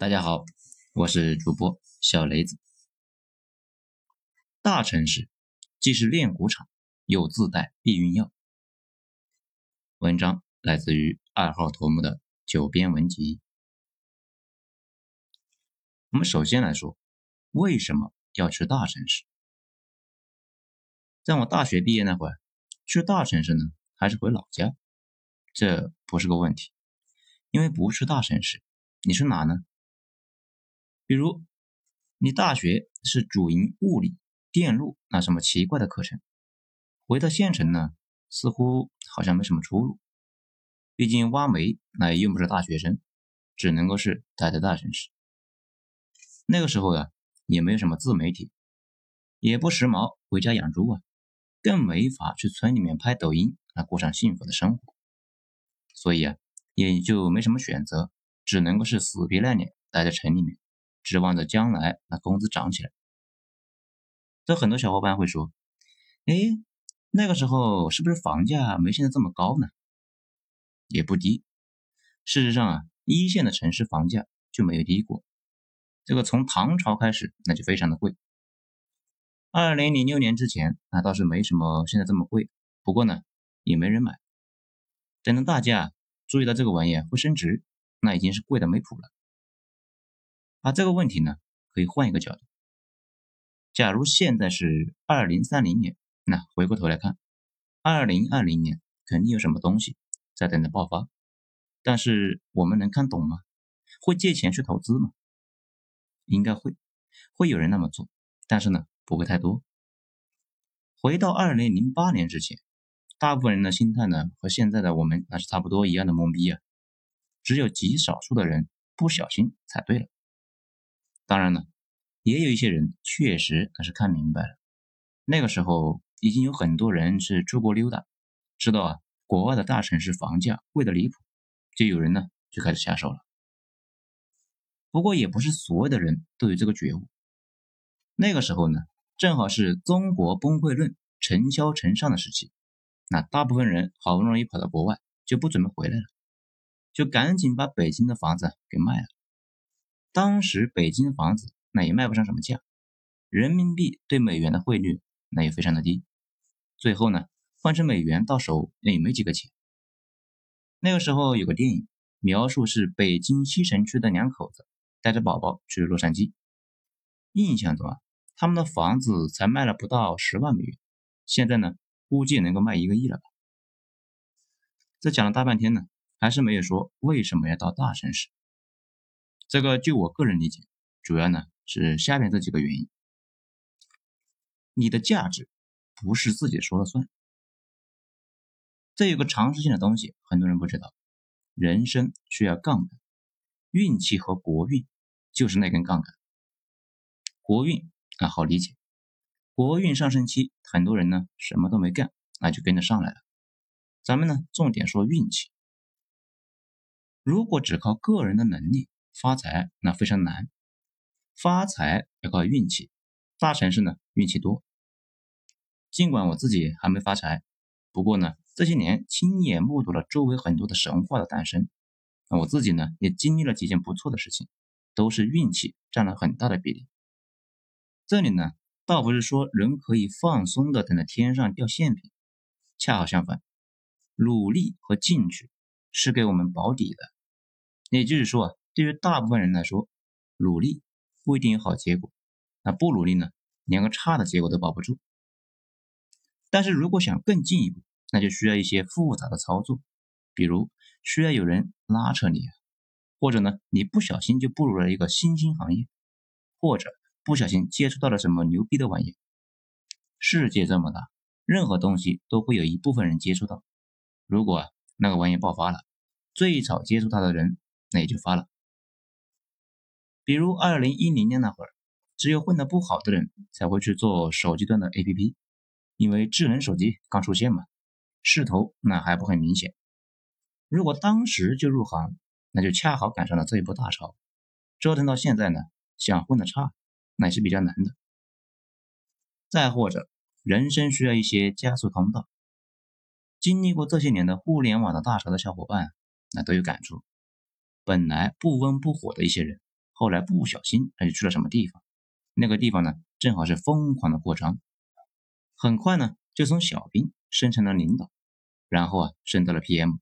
大家好，我是主播小雷子。大城市既是炼蛊场，又自带避孕药。文章来自于二号头目的九编文集。我们首先来说，为什么要去大城市？在我大学毕业那会儿，去大城市呢，还是回老家？这不是个问题，因为不去大城市，你去哪呢？比如，你大学是主营物理、电路那什么奇怪的课程，回到县城呢，似乎好像没什么出路。毕竟挖煤那也用不着大学生，只能够是待在大城市。那个时候呀，也没有什么自媒体，也不时髦回家养猪啊，更没法去村里面拍抖音啊，过上幸福的生活。所以啊，也就没什么选择，只能够是死皮赖脸待在城里面。指望着将来那工资涨起来，这很多小伙伴会说：“哎，那个时候是不是房价没现在这么高呢？也不低。事实上啊，一线的城市房价就没有低过。这个从唐朝开始那就非常的贵。二零零六年之前那倒是没什么现在这么贵，不过呢也没人买。等到大家注意到这个玩意会升值，那已经是贵的没谱了。”而这个问题呢，可以换一个角度。假如现在是二零三零年，那回过头来看，二零二零年肯定有什么东西在等着爆发，但是我们能看懂吗？会借钱去投资吗？应该会，会有人那么做，但是呢，不会太多。回到二零零八年之前，大部分人的心态呢，和现在的我们那是差不多一样的懵逼啊，只有极少数的人不小心踩对了。当然了，也有一些人确实那是看明白了。那个时候已经有很多人是出国溜达，知道啊，国外的大城市房价贵的离谱，就有人呢就开始下手了。不过也不是所有的人都有这个觉悟。那个时候呢，正好是中国崩溃论尘嚣尘上的时期，那大部分人好不容易跑到国外就不准备回来了，就赶紧把北京的房子给卖了。当时北京房子那也卖不上什么价，人民币对美元的汇率那也非常的低，最后呢换成美元到手那也没几个钱。那个时候有个电影描述是北京西城区的两口子带着宝宝去洛杉矶，印象中啊他们的房子才卖了不到十万美元，现在呢估计能够卖一个亿了吧。这讲了大半天呢，还是没有说为什么要到大城市。这个就我个人理解，主要呢是下面这几个原因：你的价值不是自己说了算。这有个常识性的东西，很多人不知道，人生需要杠杆，运气和国运就是那根杠杆。国运啊好理解，国运上升期，很多人呢什么都没干，那就跟着上来了。咱们呢重点说运气，如果只靠个人的能力。发财那非常难，发财要靠运气。大城市呢运气多。尽管我自己还没发财，不过呢这些年亲眼目睹了周围很多的神话的诞生，那我自己呢也经历了几件不错的事情，都是运气占了很大的比例。这里呢倒不是说人可以放松的等着天上掉馅饼，恰好相反，努力和进取是给我们保底的。也就是说啊。对于大部分人来说，努力不一定有好结果，那不努力呢，连个差的结果都保不住。但是如果想更进一步，那就需要一些复杂的操作，比如需要有人拉扯你，或者呢，你不小心就步入了一个新兴行业，或者不小心接触到了什么牛逼的玩意。世界这么大，任何东西都会有一部分人接触到。如果那个玩意爆发了，最早接触它的人那也就发了。比如二零一零年那会儿，只有混得不好的人才会去做手机端的 APP，因为智能手机刚出现嘛，势头那还不很明显。如果当时就入行，那就恰好赶上了这一波大潮。折腾到现在呢，想混得差，那也是比较难的。再或者，人生需要一些加速通道。经历过这些年的互联网的大潮的小伙伴，那都有感触。本来不温不火的一些人。后来不小心他就去了什么地方，那个地方呢正好是疯狂的扩张，很快呢就从小兵升成了领导，然后啊升到了 PM。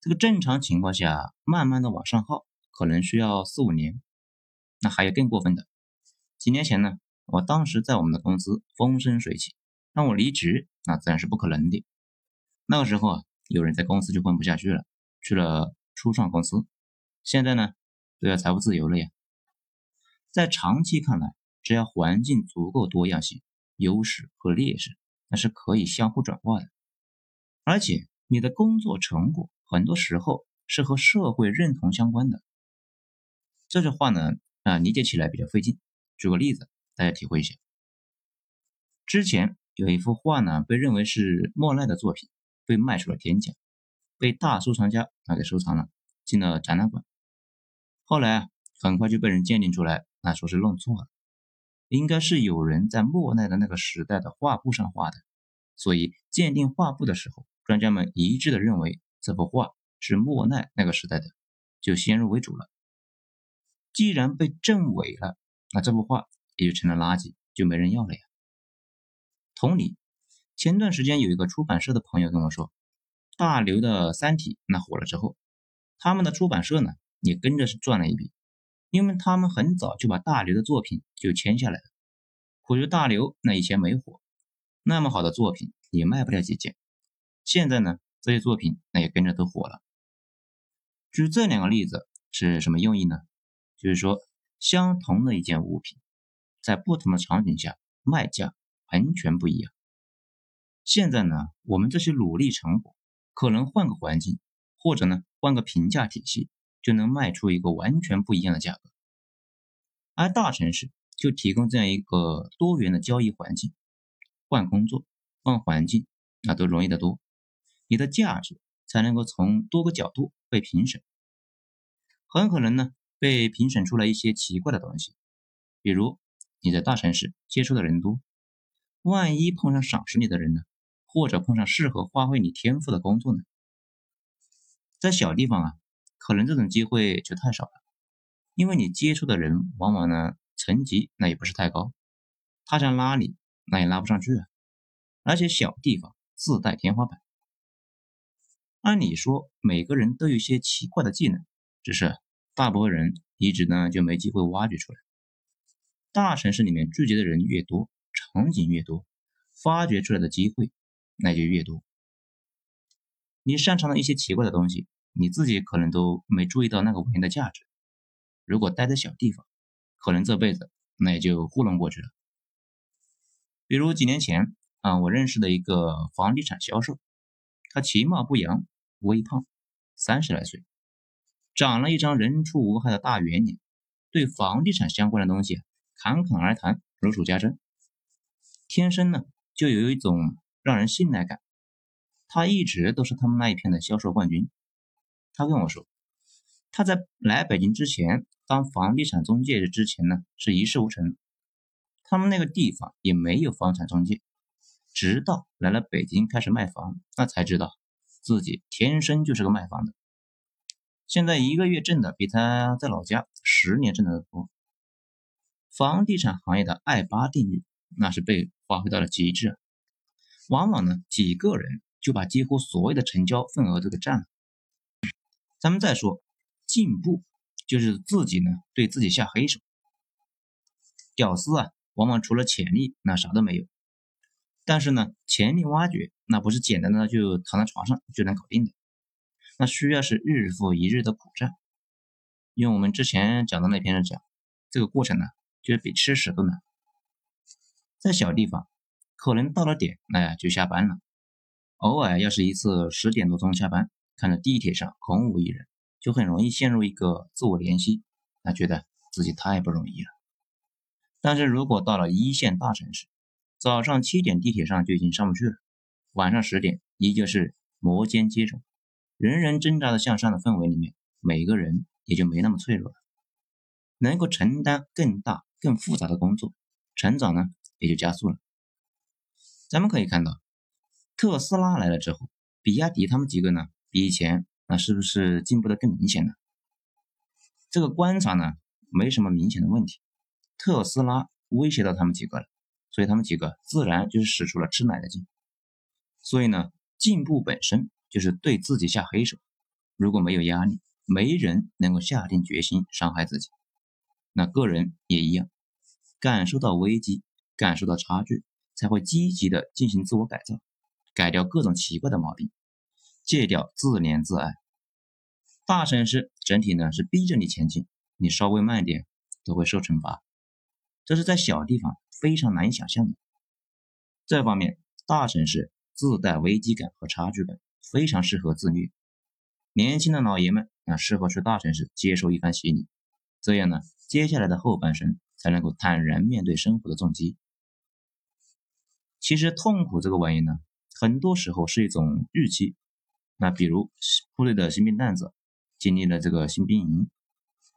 这个正常情况下，慢慢的往上耗，可能需要四五年。那还有更过分的，几年前呢，我当时在我们的公司风生水起，让我离职，那自然是不可能的。那个时候啊，有人在公司就混不下去了，去了初创公司。现在呢，都要财务自由了呀。在长期看来，只要环境足够多样性，优势和劣势那是可以相互转化的，而且你的工作成果。很多时候是和社会认同相关的。这句话呢，啊，理解起来比较费劲。举个例子，大家体会一下。之前有一幅画呢，被认为是莫奈的作品，被卖出了天价，被大收藏家拿给收藏了，进了展览馆。后来啊，很快就被人鉴定出来，那说是弄错了，应该是有人在莫奈的那个时代的画布上画的，所以鉴定画布的时候，专家们一致的认为。这幅画是莫奈那个时代的，就先入为主了。既然被证伪了，那这幅画也就成了垃圾，就没人要了呀。同理，前段时间有一个出版社的朋友跟我说，大刘的《三体》那火了之后，他们的出版社呢也跟着是赚了一笔，因为他们很早就把大刘的作品就签下来了。可是大刘那以前没火，那么好的作品也卖不了几件，现在呢？这些作品那也跟着都火了。举这两个例子是什么用意呢？就是说，相同的一件物品，在不同的场景下卖价完全不一样。现在呢，我们这些努力成果，可能换个环境，或者呢换个评价体系，就能卖出一个完全不一样的价格。而大城市就提供这样一个多元的交易环境，换工作、换环境，那都容易得多。你的价值才能够从多个角度被评审，很可能呢被评审出来一些奇怪的东西，比如你在大城市接触的人多，万一碰上赏识你的人呢，或者碰上适合发挥你天赋的工作呢，在小地方啊，可能这种机会就太少了，因为你接触的人往往呢层级那也不是太高，他想拉你那也拉不上去啊，而且小地方自带天花板。按理说，每个人都有一些奇怪的技能，只是大部分人一直呢就没机会挖掘出来。大城市里面聚集的人越多，场景越多，发掘出来的机会那就越多。你擅长的一些奇怪的东西，你自己可能都没注意到那个玩意的价值。如果待在小地方，可能这辈子那也就糊弄过去了。比如几年前啊，我认识的一个房地产销售，他其貌不扬。微胖，三十来岁，长了一张人畜无害的大圆脸，对房地产相关的东西侃侃而谈，如数家珍。天生呢就有一种让人信赖感。他一直都是他们那一片的销售冠军。他跟我说，他在来北京之前当房地产中介之前呢是一事无成，他们那个地方也没有房产中介，直到来了北京开始卖房，那才知道。自己天生就是个卖房的，现在一个月挣的比他在老家十年挣的多。房地产行业的爱八定律那是被发挥到了极致，往往呢几个人就把几乎所有的成交份额都给占了。咱们再说进步，就是自己呢对自己下黑手。屌丝啊，往往除了潜力那啥都没有。但是呢，潜力挖掘那不是简单的就躺在床上就能搞定的，那需要是日复一日的苦战。用我们之前讲的那篇讲，这个过程呢，就是比吃屎都难。在小地方，可能到了点，那就下班了。偶尔要是一次十点多钟下班，看着地铁上空无一人，就很容易陷入一个自我怜惜，那觉得自己太不容易了。但是如果到了一线大城市，早上七点地铁上就已经上不去了，晚上十点依旧是摩肩接踵，人人挣扎的向上的氛围里面，每个人也就没那么脆弱了，能够承担更大更复杂的工作，成长呢也就加速了。咱们可以看到，特斯拉来了之后，比亚迪他们几个呢，比以前那是不是进步的更明显呢？这个观察呢没什么明显的问题。特斯拉威胁到他们几个了，所以他们几个自然就是使出了吃奶的劲。所以呢，进步本身就是对自己下黑手。如果没有压力，没人能够下定决心伤害自己。那个人也一样，感受到危机，感受到差距，才会积极的进行自我改造，改掉各种奇怪的毛病，戒掉自怜自爱。大城市整体呢是逼着你前进，你稍微慢点都会受惩罚，这是在小地方非常难以想象的。这方面，大城市自带危机感和差距感，非常适合自律。年轻的老爷们啊，适合去大城市接受一番洗礼，这样呢，接下来的后半生才能够坦然面对生活的重击。其实痛苦这个玩意呢，很多时候是一种预期。那比如部队的新兵蛋子。经历了这个新兵营，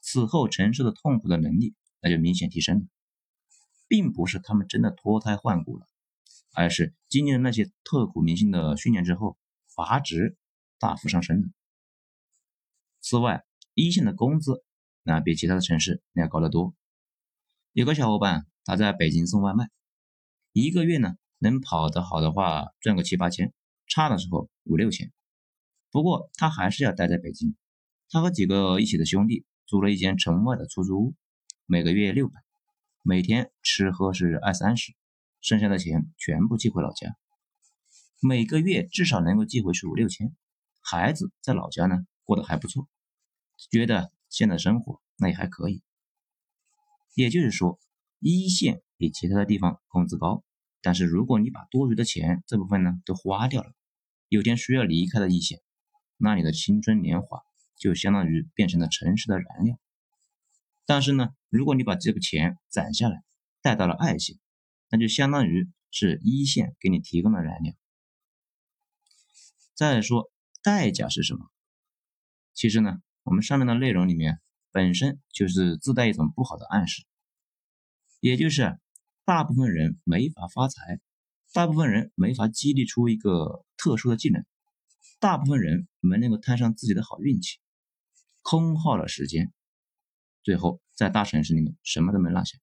此后承受的痛苦的能力那就明显提升了，并不是他们真的脱胎换骨了，而是经历了那些刻骨铭心的训练之后，阀值大幅上升了。此外，一线的工资那比其他的城市要高得多。有个小伙伴他在北京送外卖，一个月呢能跑得好的话赚个七八千，差的时候五六千，不过他还是要待在北京。他和几个一起的兄弟租了一间城外的出租屋，每个月六百，每天吃喝是二三十，剩下的钱全部寄回老家，每个月至少能够寄回去五六千。孩子在老家呢过得还不错，觉得现在生活那也还可以。也就是说，一线比其他的地方工资高，但是如果你把多余的钱这部分呢都花掉了，有天需要离开的一线，那你的青春年华。就相当于变成了城市的燃料，但是呢，如果你把这个钱攒下来，带到了二线，那就相当于是一线给你提供的燃料。再说代价是什么？其实呢，我们上面的内容里面本身就是自带一种不好的暗示，也就是大部分人没法发财，大部分人没法激励出一个特殊的技能，大部分人没能够摊上自己的好运气。空耗了时间，最后在大城市里面什么都没落下，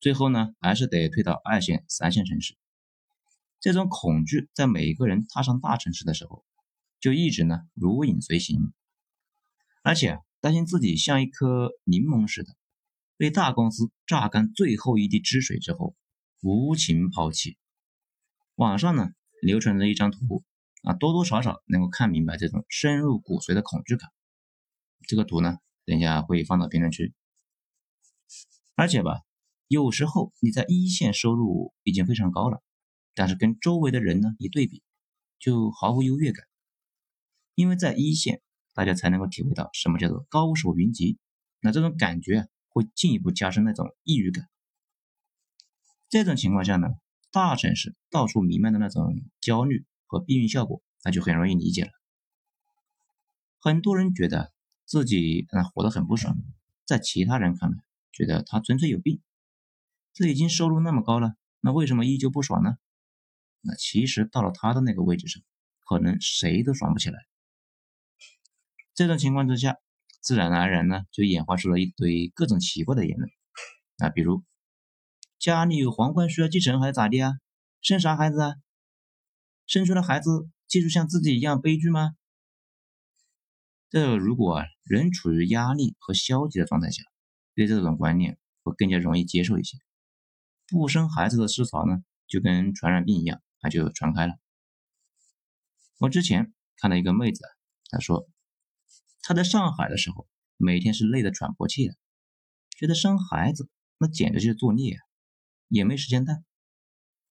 最后呢还是得退到二线、三线城市。这种恐惧在每一个人踏上大城市的时候，就一直呢如影随形，而且担心自己像一颗柠檬似的，被大公司榨干最后一滴汁水之后无情抛弃。网上呢流传着一张图啊，多多少少能够看明白这种深入骨髓的恐惧感。这个图呢，等一下会放到评论区。而且吧，有时候你在一线收入已经非常高了，但是跟周围的人呢一对比，就毫无优越感。因为在一线，大家才能够体会到什么叫做高手云集，那这种感觉会进一步加深那种抑郁感。这种情况下呢，大城市到处弥漫的那种焦虑和避孕效果，那就很容易理解了。很多人觉得。自己嗯活得很不爽，在其他人看来，觉得他纯粹有病。这已经收入那么高了，那为什么依旧不爽呢？那其实到了他的那个位置上，可能谁都爽不起来。这种情况之下，自然而然呢，就演化出了一堆各种奇怪的言论。啊，比如家里有皇冠需要继承还是咋地啊？生啥孩子啊？生出来孩子技术像自己一样悲剧吗？这如果人处于压力和消极的状态下，对这种观念会更加容易接受一些。不生孩子的思潮呢，就跟传染病一样，它就传开了。我之前看到一个妹子，她说她在上海的时候，每天是累得喘不过气来，觉得生孩子那简直就是作孽啊，也没时间带。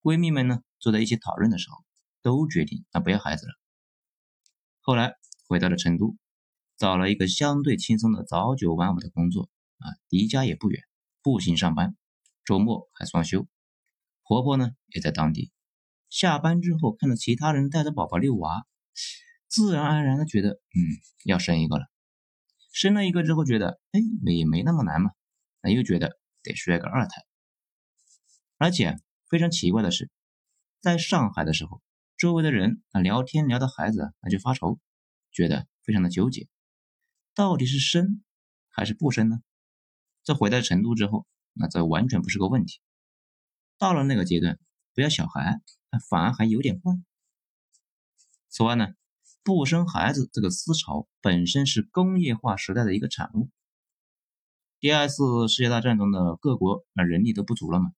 闺蜜们呢坐在一起讨论的时候，都决定那不要孩子了。后来回到了成都。找了一个相对轻松的早九晚五的工作啊，离家也不远，步行上班，周末还双休。婆婆呢也在当地，下班之后看到其他人带着宝宝遛娃，自然而然的觉得，嗯，要生一个了。生了一个之后觉得，哎，也没那么难嘛，那又觉得得需要个二胎。而且非常奇怪的是，在上海的时候，周围的人啊聊天聊到孩子，那就发愁，觉得非常的纠结。到底是生还是不生呢？这回到成都之后，那这完全不是个问题。到了那个阶段，不要小孩，反而还有点坏。此外呢，不生孩子这个思潮本身是工业化时代的一个产物。第二次世界大战中的各国那人力都不足了嘛，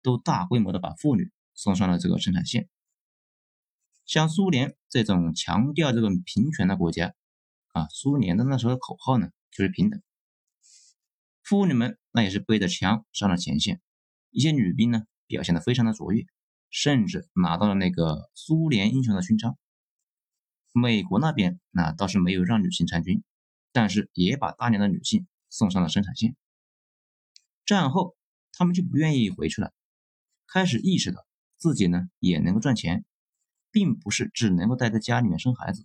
都大规模的把妇女送上了这个生产线。像苏联这种强调这种平权的国家，啊，苏联的那时候的口号呢就是平等。妇女们那也是背着枪上了前线，一些女兵呢表现的非常的卓越，甚至拿到了那个苏联英雄的勋章。美国那边那倒是没有让女性参军，但是也把大量的女性送上了生产线。战后他们就不愿意回去了，开始意识到自己呢也能够赚钱。并不是只能够待在家里面生孩子，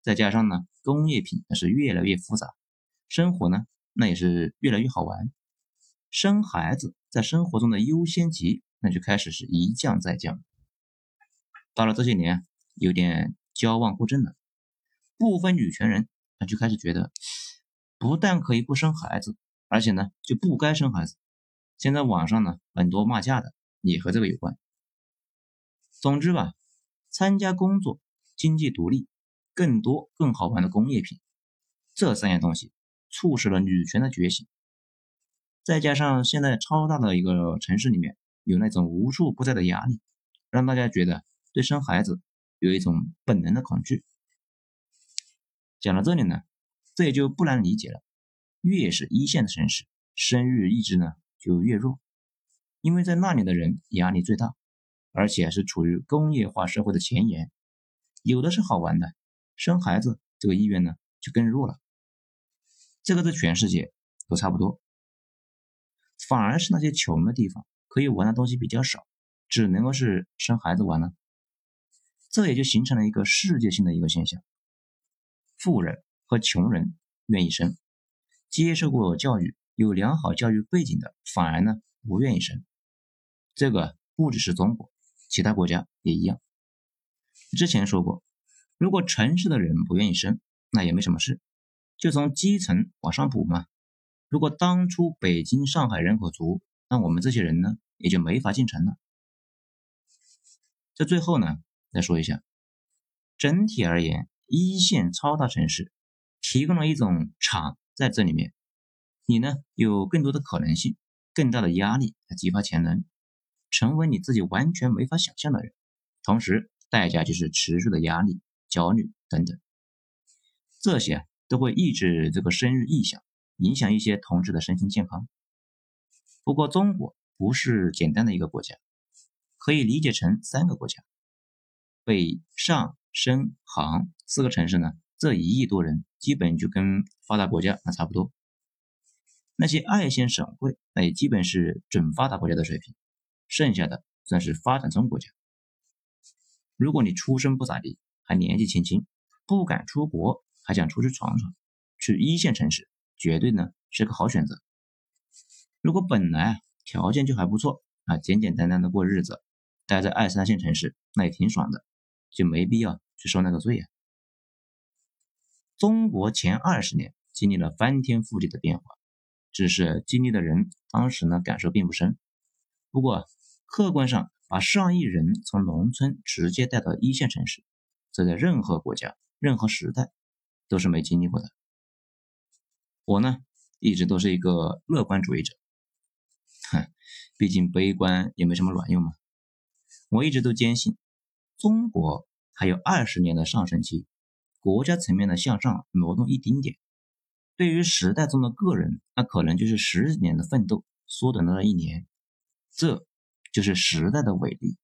再加上呢，工业品那是越来越复杂，生活呢那也是越来越好玩，生孩子在生活中的优先级那就开始是一降再降。到了这些年，有点矫枉过正了，部分女权人那就开始觉得，不但可以不生孩子，而且呢就不该生孩子。现在网上呢很多骂架的也和这个有关。总之吧。参加工作、经济独立、更多更好玩的工业品，这三样东西促使了女权的觉醒。再加上现在超大的一个城市里面有那种无处不在的压力，让大家觉得对生孩子有一种本能的恐惧。讲到这里呢，这也就不难理解了。越是一线的城市，生育意志呢就越弱，因为在那里的人压力最大。而且是处于工业化社会的前沿，有的是好玩的，生孩子这个意愿呢就更弱了。这个在全世界都差不多，反而是那些穷的地方可以玩的东西比较少，只能够是生孩子玩了。这也就形成了一个世界性的一个现象：富人和穷人愿意生，接受过教育、有良好教育背景的反而呢不愿意生。这个不只是中国。其他国家也一样。之前说过，如果城市的人不愿意生，那也没什么事，就从基层往上补嘛。如果当初北京、上海人口足，那我们这些人呢，也就没法进城了。在最后呢，再说一下，整体而言，一线超大城市提供了一种场在这里面，你呢有更多的可能性，更大的压力来激发潜能。成为你自己完全没法想象的人，同时代价就是持续的压力、焦虑等等，这些都会抑制这个生育意向，影响一些同志的身心健康。不过，中国不是简单的一个国家，可以理解成三个国家：北上深杭四个城市呢，这一亿多人基本就跟发达国家那差不多。那些二线省会，那也基本是准发达国家的水平。剩下的算是发展中国家。如果你出身不咋地，还年纪轻轻，不敢出国，还想出去闯闯，去一线城市绝对呢是个好选择。如果本来条件就还不错啊，简简单单的过日子，待在二三线城市那也挺爽的，就没必要去受那个罪啊。中国前二十年经历了翻天覆地的变化，只是经历的人当时呢感受并不深。不过。客观上，把上亿人从农村直接带到一线城市，这在任何国家、任何时代都是没经历过的。我呢，一直都是一个乐观主义者，哼，毕竟悲观也没什么卵用嘛。我一直都坚信，中国还有二十年的上升期，国家层面的向上挪动一丁点，对于时代中的个人，那可能就是十几年的奋斗缩短到了一年，这。就是时代的伟力。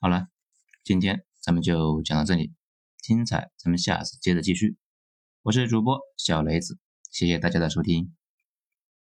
好了，今天咱们就讲到这里，精彩咱们下次接着继续。我是主播小雷子，谢谢大家的收听。